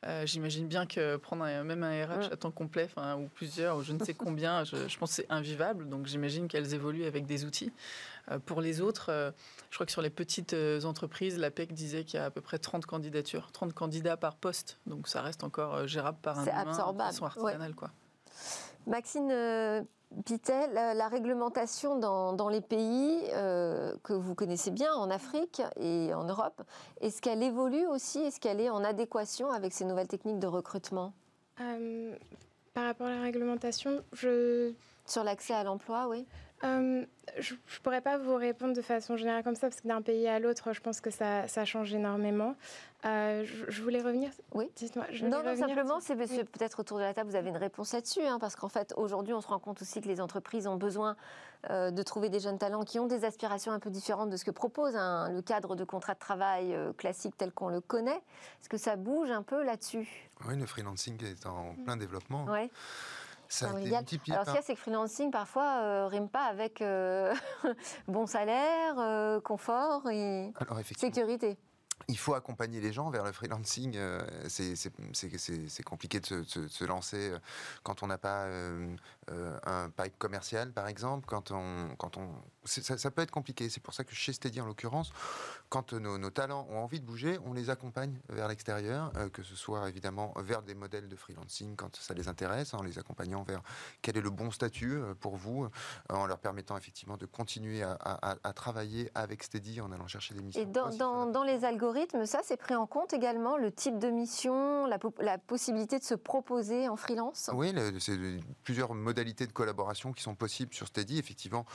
Euh, j'imagine bien que prendre même un RH à temps complet, ou plusieurs, ou je ne sais [LAUGHS] combien, je, pense que c'est invivable. Donc j'imagine qu'elles évoluent avec des outils. Euh, pour les autres, euh, je crois que sur les petites entreprises, la PEC disait qu'il y a à peu près 30 candidatures, 30 candidats par poste. Donc ça reste encore gérable par un humain
absorbable.
de façon artisanale. Quoi.
Maxine Pitel, la, réglementation dans, les pays euh, que vous connaissez bien, en Afrique et en Europe, est-ce qu'elle évolue aussi? Est-ce qu'elle est en adéquation avec ces nouvelles techniques de recrutement?
Euh, Par rapport à la réglementation, je...
Sur l'accès à l'emploi, oui
euh, je ne pourrais pas vous répondre de façon générale comme ça, parce que d'un pays à l'autre, je pense que ça, ça change énormément. Euh, je, voulais revenir.
Oui. Dites-moi. Non, non, simplement, c'est peut-être autour de la table, vous avez une réponse là-dessus, hein, parce qu'en fait, aujourd'hui, on se rend compte aussi que les entreprises ont besoin euh, de trouver des jeunes talents qui ont des aspirations un peu différentes de ce que propose le cadre de contrat de travail classique tel qu'on le connaît. Est-ce que ça bouge un peu là-dessus?
Oui, le freelancing est en plein développement.
Oui. Alors, ce qu'il y a, c'est que freelancing, parfois, euh, rime pas avec euh, [LAUGHS] bon salaire, euh, confort et sécurité
il faut accompagner les gens vers le freelancing. Euh, c'est compliqué de se, lancer euh, quand on n'a pas euh, un pipe commercial, par exemple. Quand on, quand on, ça, peut être compliqué. C'est pour ça que chez Steady, en l'occurrence, quand nos, talents ont envie de bouger, on les accompagne vers l'extérieur, que ce soit évidemment vers des modèles de freelancing quand ça les intéresse, en les accompagnant vers quel est le bon statut pour vous, en leur permettant effectivement de continuer à, travailler avec Steady en allant chercher des missions.
Et dans, dans les algorithmes, ça, c'est pris en compte également, le type de mission, la, possibilité de se proposer en freelance?
Oui, c'est plusieurs modalités de collaboration qui sont possibles sur Steady. Effectivement,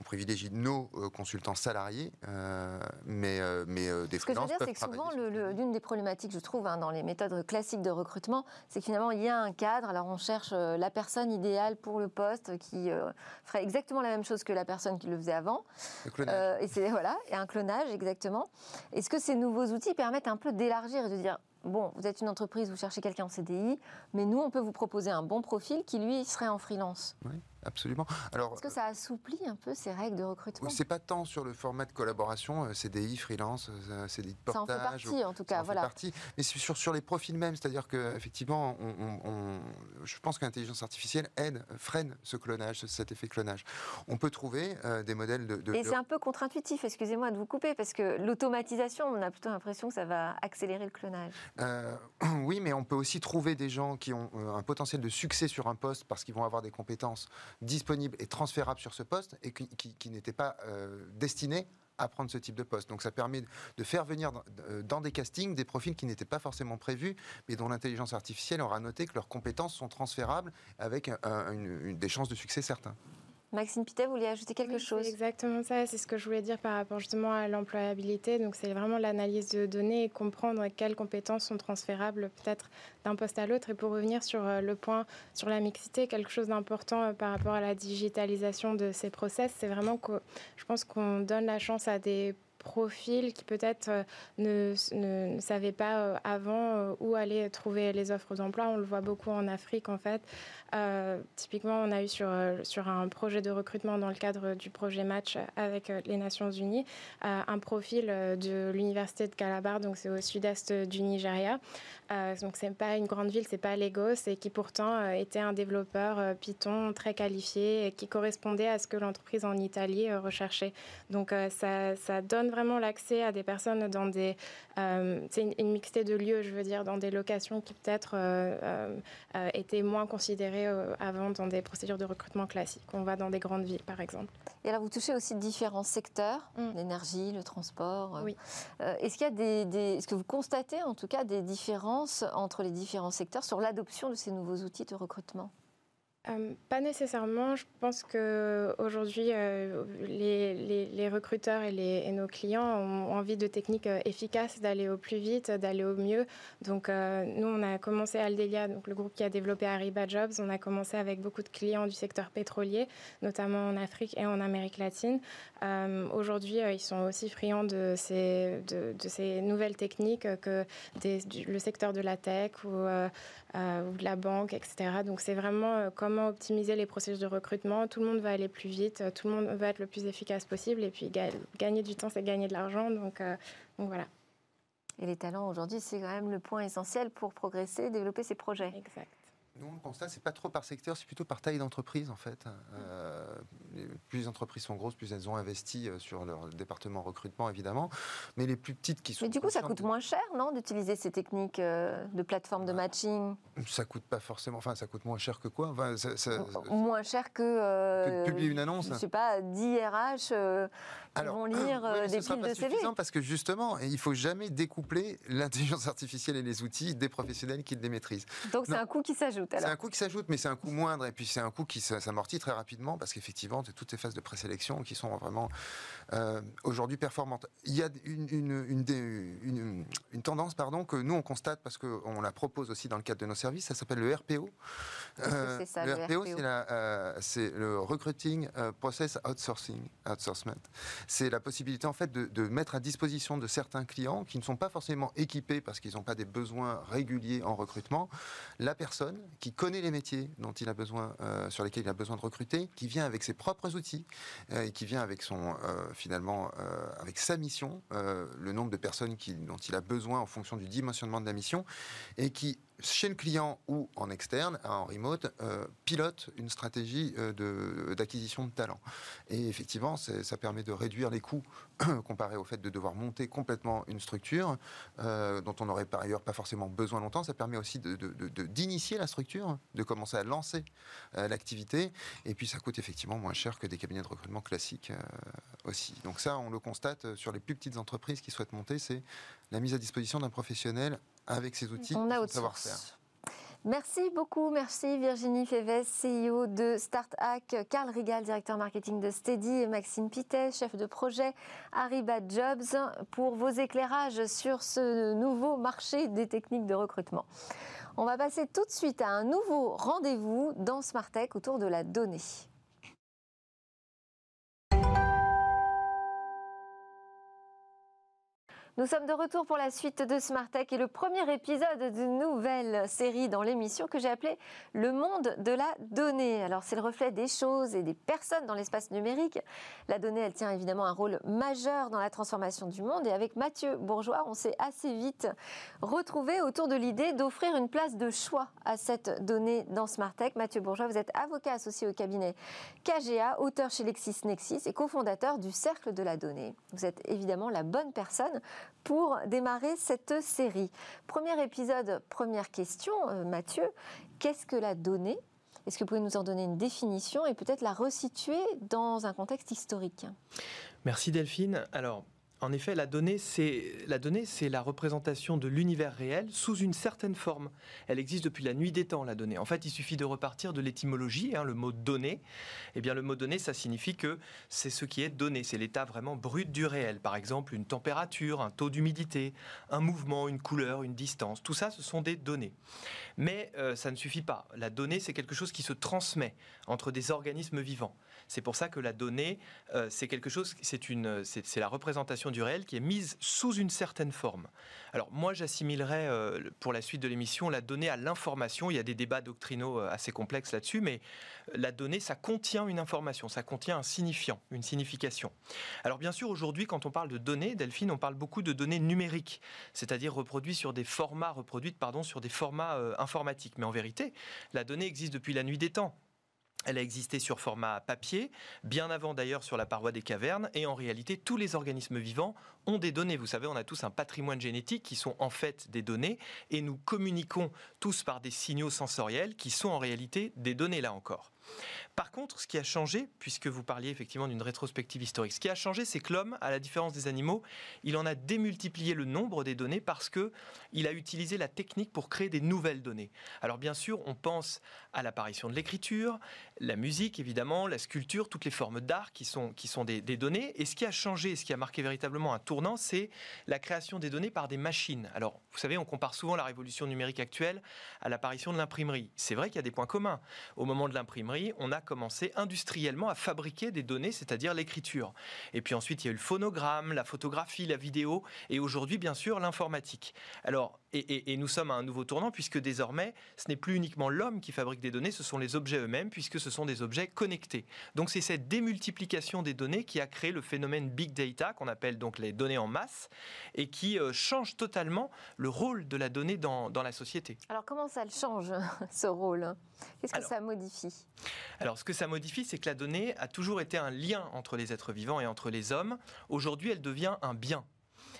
on privilégie nos euh, consultants salariés, euh, mais, euh, mais des
Ce que
je veux
dire, c'est que souvent, l'une des problématiques, je trouve, hein, dans les méthodes classiques de recrutement, c'est que finalement, il y a un cadre. Alors, on cherche la personne idéale pour le poste qui ferait exactement la même chose que la personne qui le faisait avant.
Le clonage.
et c'est voilà, et un clonage, exactement. Est-ce que ces nouveaux outils permettent un peu d'élargir et de dire bon, vous êtes une entreprise, vous cherchez quelqu'un en CDI, mais nous, on peut vous proposer un bon profil qui, lui, serait en freelance.
Absolument.
Alors, Est-ce que ça assouplit un peu ces règles de recrutement
C'est pas tant sur le format de collaboration, euh, CDI, freelance, euh, CDI de portage.
Ça en fait partie, en tout cas. Ça en voilà. fait
partie, mais sur, sur les profils mêmes, c'est-à-dire qu'effectivement, on, on, je pense que l'intelligence artificielle aide, freine ce clonage, cet effet clonage. On peut trouver euh, des modèles de.
Et c'est un peu contre-intuitif, excusez-moi de vous couper, parce que l'automatisation, on a plutôt l'impression que ça va accélérer le clonage. [CLEARS THROAT]
oui, mais on peut aussi trouver des gens qui ont un potentiel de succès sur un poste parce qu'ils vont avoir des compétences disponible et transférable sur ce poste et qui, qui, n'étaient pas euh, destinés à prendre ce type de poste. Donc ça permet de faire venir dans, des castings des profils qui n'étaient pas forcément prévus, mais dont l'intelligence artificielle aura noté que leurs compétences sont transférables avec des chances de succès certains.
Maxime Pitet, vous vouliez ajouter quelque chose
C'est exactement ça, c'est ce que je voulais dire par rapport justement à l'employabilité. Donc c'est vraiment l'analyse de données et comprendre quelles compétences sont transférables peut-être d'un poste à l'autre. Et pour revenir sur euh, le point sur la mixité, quelque chose d'important euh, par rapport à la digitalisation de ces process, c'est vraiment que je pense qu'on donne la chance à des profils qui peut-être euh, ne, ne, savaient pas avant où aller trouver les offres d'emploi. On le voit beaucoup en Afrique en fait. Euh, typiquement, on a eu sur, euh, sur un projet de recrutement dans le cadre du projet Match avec euh, les Nations Unies un profil de l'université de Calabar, donc c'est au sud-est du Nigeria. donc c'est pas une grande ville, c'est pas Lagos, et qui pourtant était un développeur Python très qualifié et qui correspondait à ce que l'entreprise en Italie recherchait. Donc ça, ça, donne vraiment l'accès à des personnes dans des, c'est une, une, mixité de lieux, je veux dire, dans des locations qui peut-être étaient moins considérées euh, avant dans des procédures de recrutement classiques. On va dans des grandes villes, par exemple.
Et alors, vous touchez aussi différents secteurs, mm. l'énergie, le transport.
Euh, oui.
Euh, est-ce qu'il y a des, est-ce que vous constatez en tout cas des différences entre les différents secteurs sur l'adoption de ces nouveaux outils de recrutement?
Euh, pas nécessairement. Je pense qu'aujourd'hui, euh, les, recruteurs et, nos clients ont envie de techniques euh, efficaces, d'aller au plus vite, d'aller au mieux. Donc, nous, on a commencé Aldelia, donc le groupe qui a développé Ariba Jobs. On a commencé avec beaucoup de clients du secteur pétrolier, notamment en Afrique et en Amérique latine. Aujourd'hui, ils sont aussi friands de ces, nouvelles techniques que des, le secteur de la tech ou, de la banque, etc. Donc, c'est vraiment optimiser les processus de recrutement. Tout le monde va aller plus vite, tout le monde va être le plus efficace possible. Et puis gagner du temps, c'est gagner de l'argent. Donc, euh, donc voilà.
Et les talents aujourd'hui, c'est quand même le point essentiel pour progresser, développer ses projets.
Exact.
Nous, on constate, c'est pas trop par secteur, c'est plutôt par taille d'entreprise, en fait. Euh, plus les entreprises sont grosses, plus elles ont investi euh, sur leur département recrutement, évidemment. Mais les plus petites qui sont.
Mais du coup, ça coûte moins cher, non, d'utiliser ces techniques euh, de plateforme de bah, matching?
Ça coûte pas forcément. Enfin, ça coûte moins cher que quoi?
Moins cher que.
que publier une annonce.
Je sais pas, 10 RH qui vont lire des piles de CV.
parce que justement, il faut jamais découpler l'intelligence artificielle et les outils des professionnels qui les maîtrisent.
Donc, c'est un coût qui s'ajoute.
C'est un coût qui s'ajoute, mais c'est un coût moindre. Et puis c'est un coût qui s'amortit très rapidement parce qu'effectivement, c'est toutes ces phases de présélection qui sont vraiment euh, aujourd'hui performantes. Il y a une, une, une, tendance pardon, que nous, on constate parce qu'on la propose aussi dans le cadre de nos services. Ça s'appelle le RPO.
Euh, ça, le, RPO,
euh, c'est le Recruiting Process Outsourcing, Outsourcement. C'est la possibilité en fait de, de mettre à disposition de certains clients qui ne sont pas forcément équipés parce qu'ils n'ont pas des besoins réguliers en recrutement, la personne qui connaît les métiers dont il a besoin, euh, sur lesquels il a besoin de recruter, qui vient avec ses propres outils euh, et qui vient avec son euh, finalement avec sa mission, le nombre de personnes dont il a besoin en fonction du dimensionnement de la mission et qui chez le client ou en externe, en remote, euh, pilote une stratégie euh, d'acquisition de, talent. Et effectivement, ça permet de réduire les coûts [CLEARS THROAT] comparé au fait de devoir monter complètement une structure euh, dont on n'aurait par ailleurs pas forcément besoin longtemps. Ça permet aussi d'initier de, la structure, de commencer à lancer l'activité. Et puis ça coûte effectivement moins cher que des cabinets de recrutement classiques aussi. Donc ça, on le constate sur les plus petites entreprises qui souhaitent monter, c'est la mise à disposition d'un professionnel avec ses outils,
On a savoir-faire. Merci beaucoup, merci Virginie Févès, CEO de StartHack, Karl Rigal, directeur marketing de Steady et Maxime Pitet, chef de projet Ariba Jobs, pour vos éclairages sur ce nouveau marché des techniques de recrutement. On va passer tout de suite à un nouveau rendez-vous dans Smartech autour de la donnée. Nous sommes de retour pour la suite de Smart Tech et le premier épisode d'une nouvelle série dans l'émission que j'ai appelée Le monde de la donnée. Alors c'est le reflet des choses et des personnes dans l'espace numérique. La donnée, elle tient évidemment un rôle majeur dans la transformation du monde et avec Mathieu Bourgeois, on s'est assez vite retrouvé autour de l'idée d'offrir une place de choix à cette donnée dans Smart Tech. Mathieu Bourgeois, vous êtes avocat associé au cabinet KGA, auteur chez LexisNexis et cofondateur du Cercle de la donnée. Vous êtes évidemment la bonne personne pour démarrer cette série. Premier épisode, première question, euh, Mathieu, qu'est-ce que la donnée? Est-ce que vous pouvez nous en donner une définition et peut-être la resituer dans un contexte historique?
Merci Delphine. Alors, en effet, la donnée, c'est la donnée, la représentation de l'univers réel sous une certaine forme. Elle existe depuis la nuit des temps, la donnée. En fait, il suffit de repartir de l'étymologie, hein, le mot donné. Eh bien, le mot donné, ça signifie que c'est ce qui est donné, c'est l'état vraiment brut du réel. Par exemple, une température, un taux d'humidité, un mouvement, une couleur, une distance. Tout ça, ce sont des données. Mais euh, ça ne suffit pas. La donnée, c'est quelque chose qui se transmet entre des organismes vivants. C'est pour ça que la donnée, euh, c'est quelque chose, c'est une, c'est la représentation du réel qui est mise sous une certaine forme. Alors moi, j'assimilerais euh, pour la suite de l'émission la donnée à l'information. Il y a des débats doctrinaux euh, assez complexes là-dessus, mais la donnée, ça contient une information, ça contient un signifiant, une signification. Alors bien sûr, aujourd'hui, quand on parle de données, Delphine, on parle beaucoup de données numériques, c'est-à-dire reproduites sur des formats, reproduites pardon, sur des formats informatiques. Mais en vérité, la donnée existe depuis la nuit des temps. Elle a existé sur format papier, bien avant d'ailleurs sur la paroi des cavernes, et en réalité, tous les organismes vivants ont des données. Vous savez, on a tous un patrimoine génétique qui sont en fait des données, et nous communiquons tous par des signaux sensoriels qui sont en réalité des données là encore. Par contre, ce qui a changé, puisque vous parliez effectivement d'une rétrospective historique, ce qui a changé, c'est que l'homme, à la différence des animaux, il en a démultiplié le nombre des données parce que il a utilisé la technique pour créer des nouvelles données. Alors bien sûr, on pense à l'apparition de l'écriture, la musique évidemment, la sculpture, toutes les formes d'art qui sont, qui sont des, des données. Et ce qui a changé, ce qui a marqué véritablement un tournant, c'est la création des données par des machines. Alors, vous savez, on compare souvent la révolution numérique actuelle à l'apparition de l'imprimerie. C'est vrai qu'il y a des points communs. Au moment de l'imprimerie, on a commencé industriellement à fabriquer des données, c'est-à-dire l'écriture. Et puis ensuite, il y a eu le phonogramme, la photographie, la vidéo, et aujourd'hui, bien sûr, l'informatique. Alors, et, nous sommes à un nouveau tournant puisque désormais, ce n'est plus uniquement l'homme qui fabrique des données, ce sont les objets eux-mêmes puisque ce sont des objets connectés. Donc c'est cette démultiplication des données qui a créé le phénomène big data qu'on appelle donc les données en masse et qui euh, change totalement le rôle de la donnée dans, dans la société.
Alors comment ça le change [LAUGHS] ce rôle? Qu'est-ce que ça modifie?
Alors ce que ça modifie, c'est que la donnée a toujours été un lien entre les êtres vivants et entre les hommes. Aujourd'hui, elle devient un bien.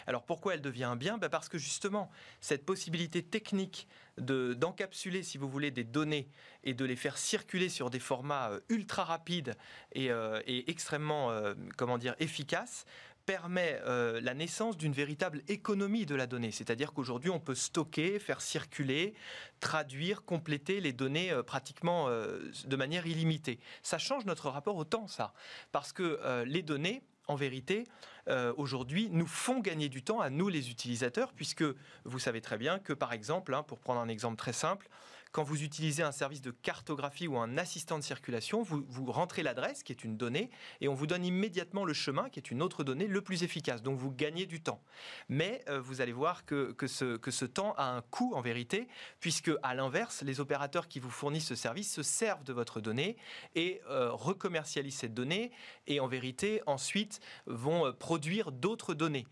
Alors pourquoi elle devient un bien? Ben, Parce que justement, cette possibilité technique d'encapsuler, si vous voulez, des données et de les faire circuler sur des formats euh, ultra rapides et, euh, extrêmement, euh, comment dire, efficaces, permet la naissance d'une véritable économie de la donnée. C'est-à-dire qu'aujourd'hui, on peut stocker, faire circuler, traduire, compléter les données pratiquement de manière illimitée. Ça change notre rapport au temps, ça. Parce que les données, en vérité, euh, aujourd'hui, nous font gagner du temps à nous les utilisateurs, puisque vous savez très bien que, par exemple, hein, pour prendre un exemple très simple, quand vous utilisez un service de cartographie ou un assistant de circulation, vous, rentrez l'adresse, qui est une donnée, et on vous donne immédiatement le chemin, qui est une autre donnée, le plus efficace. Donc vous gagnez du temps. Mais euh, vous allez voir que, que, ce, que ce temps a un coût en vérité, puisque à l'inverse, les opérateurs qui vous fournissent ce service se servent de votre donnée et euh, recommercialisent cette donnée, et en vérité, ensuite, vont euh, produire d'autres données.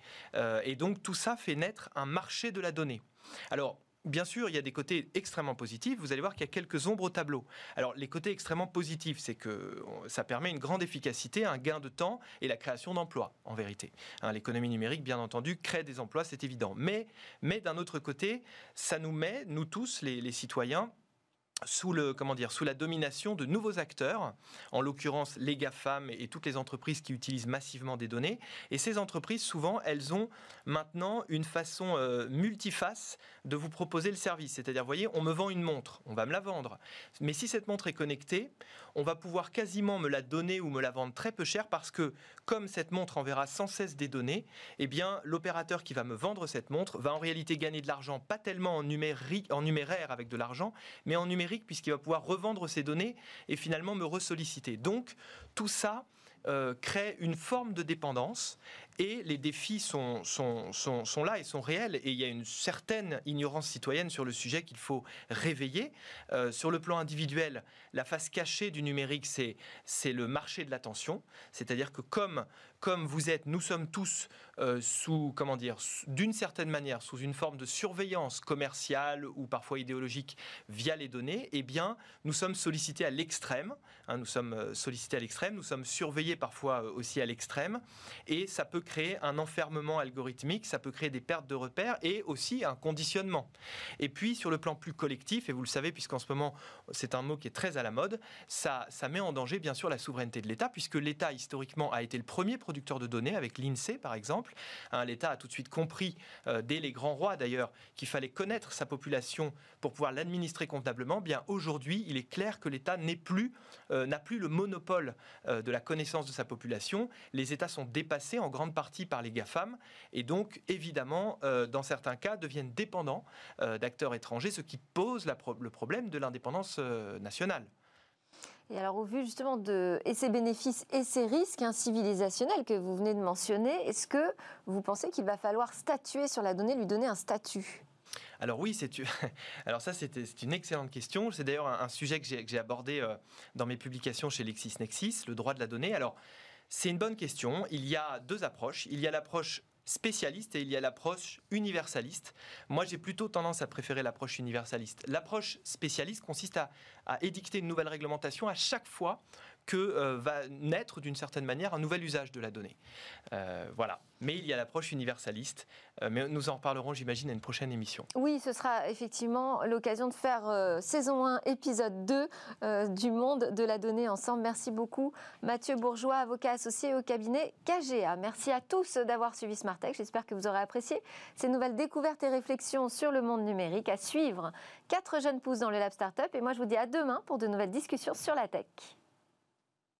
et donc tout ça fait naître un marché de la donnée. Alors, bien sûr, il y a des côtés extrêmement positifs. Vous allez voir qu'il y a quelques ombres au tableau. Alors, les côtés extrêmement positifs, c'est que ça permet une grande efficacité, un gain de temps et la création d'emplois, en vérité. Hein, l'économie numérique, bien entendu, crée des emplois, c'est évident. Mais, mais d'un autre côté, ça nous met, nous tous, les citoyens, sous, le, comment dire, sous la domination de nouveaux acteurs, en l'occurrence les GAFAM et toutes les entreprises qui utilisent massivement des données. Et ces entreprises, souvent, elles ont maintenant une façon euh, multiface de vous proposer le service. C'est-à-dire, voyez, on me vend une montre, on va me la vendre. Mais si cette montre est connectée, on va pouvoir quasiment me la donner ou me la vendre très peu cher parce que, comme cette montre enverra sans cesse des données, eh l'opérateur qui va me vendre cette montre va en réalité gagner de l'argent, pas tellement en, numérique, en numéraire avec de l'argent, mais en numérique puisqu'il va pouvoir revendre ses données et finalement me ressolliciter. Donc tout ça euh, crée une forme de dépendance et les défis sont, sont, sont, là et sont réels. Et il y a une certaine ignorance citoyenne sur le sujet qu'il faut réveiller. Euh, sur le plan individuel, la face cachée du numérique, c'est, c'est le marché de l'attention. C'est-à-dire que comme, comme vous êtes, nous sommes tous euh, sous, comment dire, d'une certaine manière, sous une forme de surveillance commerciale ou parfois idéologique via les données, eh bien, nous sommes sollicités à l'extrême. Hein, nous sommes euh, sollicités à l'extrême, nous sommes surveillés parfois aussi à l'extrême. Et ça peut créer un enfermement algorithmique, ça peut créer des pertes de repères et aussi un conditionnement. Et puis sur le plan plus collectif, et vous le savez puisqu'en ce moment c'est un mot qui est très à la mode, ça, ça met en danger bien sûr la souveraineté de l'État puisque l'État historiquement a été le premier producteur de données avec l'INSEE par exemple. Hein, L'État a tout de suite compris, euh, dès les grands rois d'ailleurs, qu'il fallait connaître sa population pour pouvoir l'administrer comptablement. Bien aujourd'hui, il est clair que l'État n'est plus, euh, n'a plus le monopole euh, de la connaissance de sa population. Les États sont dépassés en grande partie par les GAFAM et donc évidemment, euh, dans certains cas, deviennent dépendants euh, d'acteurs étrangers, ce qui pose le problème de l'indépendance euh, nationale.
Et alors, au vu justement de et ses bénéfices et ses risques civilisationnels que vous venez de mentionner, est-ce que vous pensez qu'il va falloir statuer sur la donnée, lui donner un statut?
Alors oui, c'est [LAUGHS] alors ça c'est une excellente question. C'est d'ailleurs un, sujet que j'ai abordé dans mes publications chez LexisNexis, le droit de la donnée. Alors c'est une bonne question. Il y a deux approches. Il y a l'approche spécialiste et il y a l'approche universaliste. Moi, j'ai plutôt tendance à préférer l'approche universaliste. L'approche spécialiste consiste à édicter une nouvelle réglementation à chaque fois que euh, va naître d'une certaine manière un nouvel usage de la donnée. Euh, voilà. Mais il y a l'approche universaliste. Euh, mais nous en reparlerons, j'imagine, à une prochaine émission.
Oui, ce sera effectivement l'occasion de faire saison 1, épisode 2 du monde de la donnée ensemble. Merci beaucoup, Mathieu Bourgeois, avocat associé au cabinet KGA. Merci à tous d'avoir suivi Smart. J'espère que vous aurez apprécié ces nouvelles découvertes et réflexions sur le monde numérique à suivre. Quatre jeunes pousses dans le Lab Startup. Et moi, je vous dis à demain pour de nouvelles discussions sur la tech.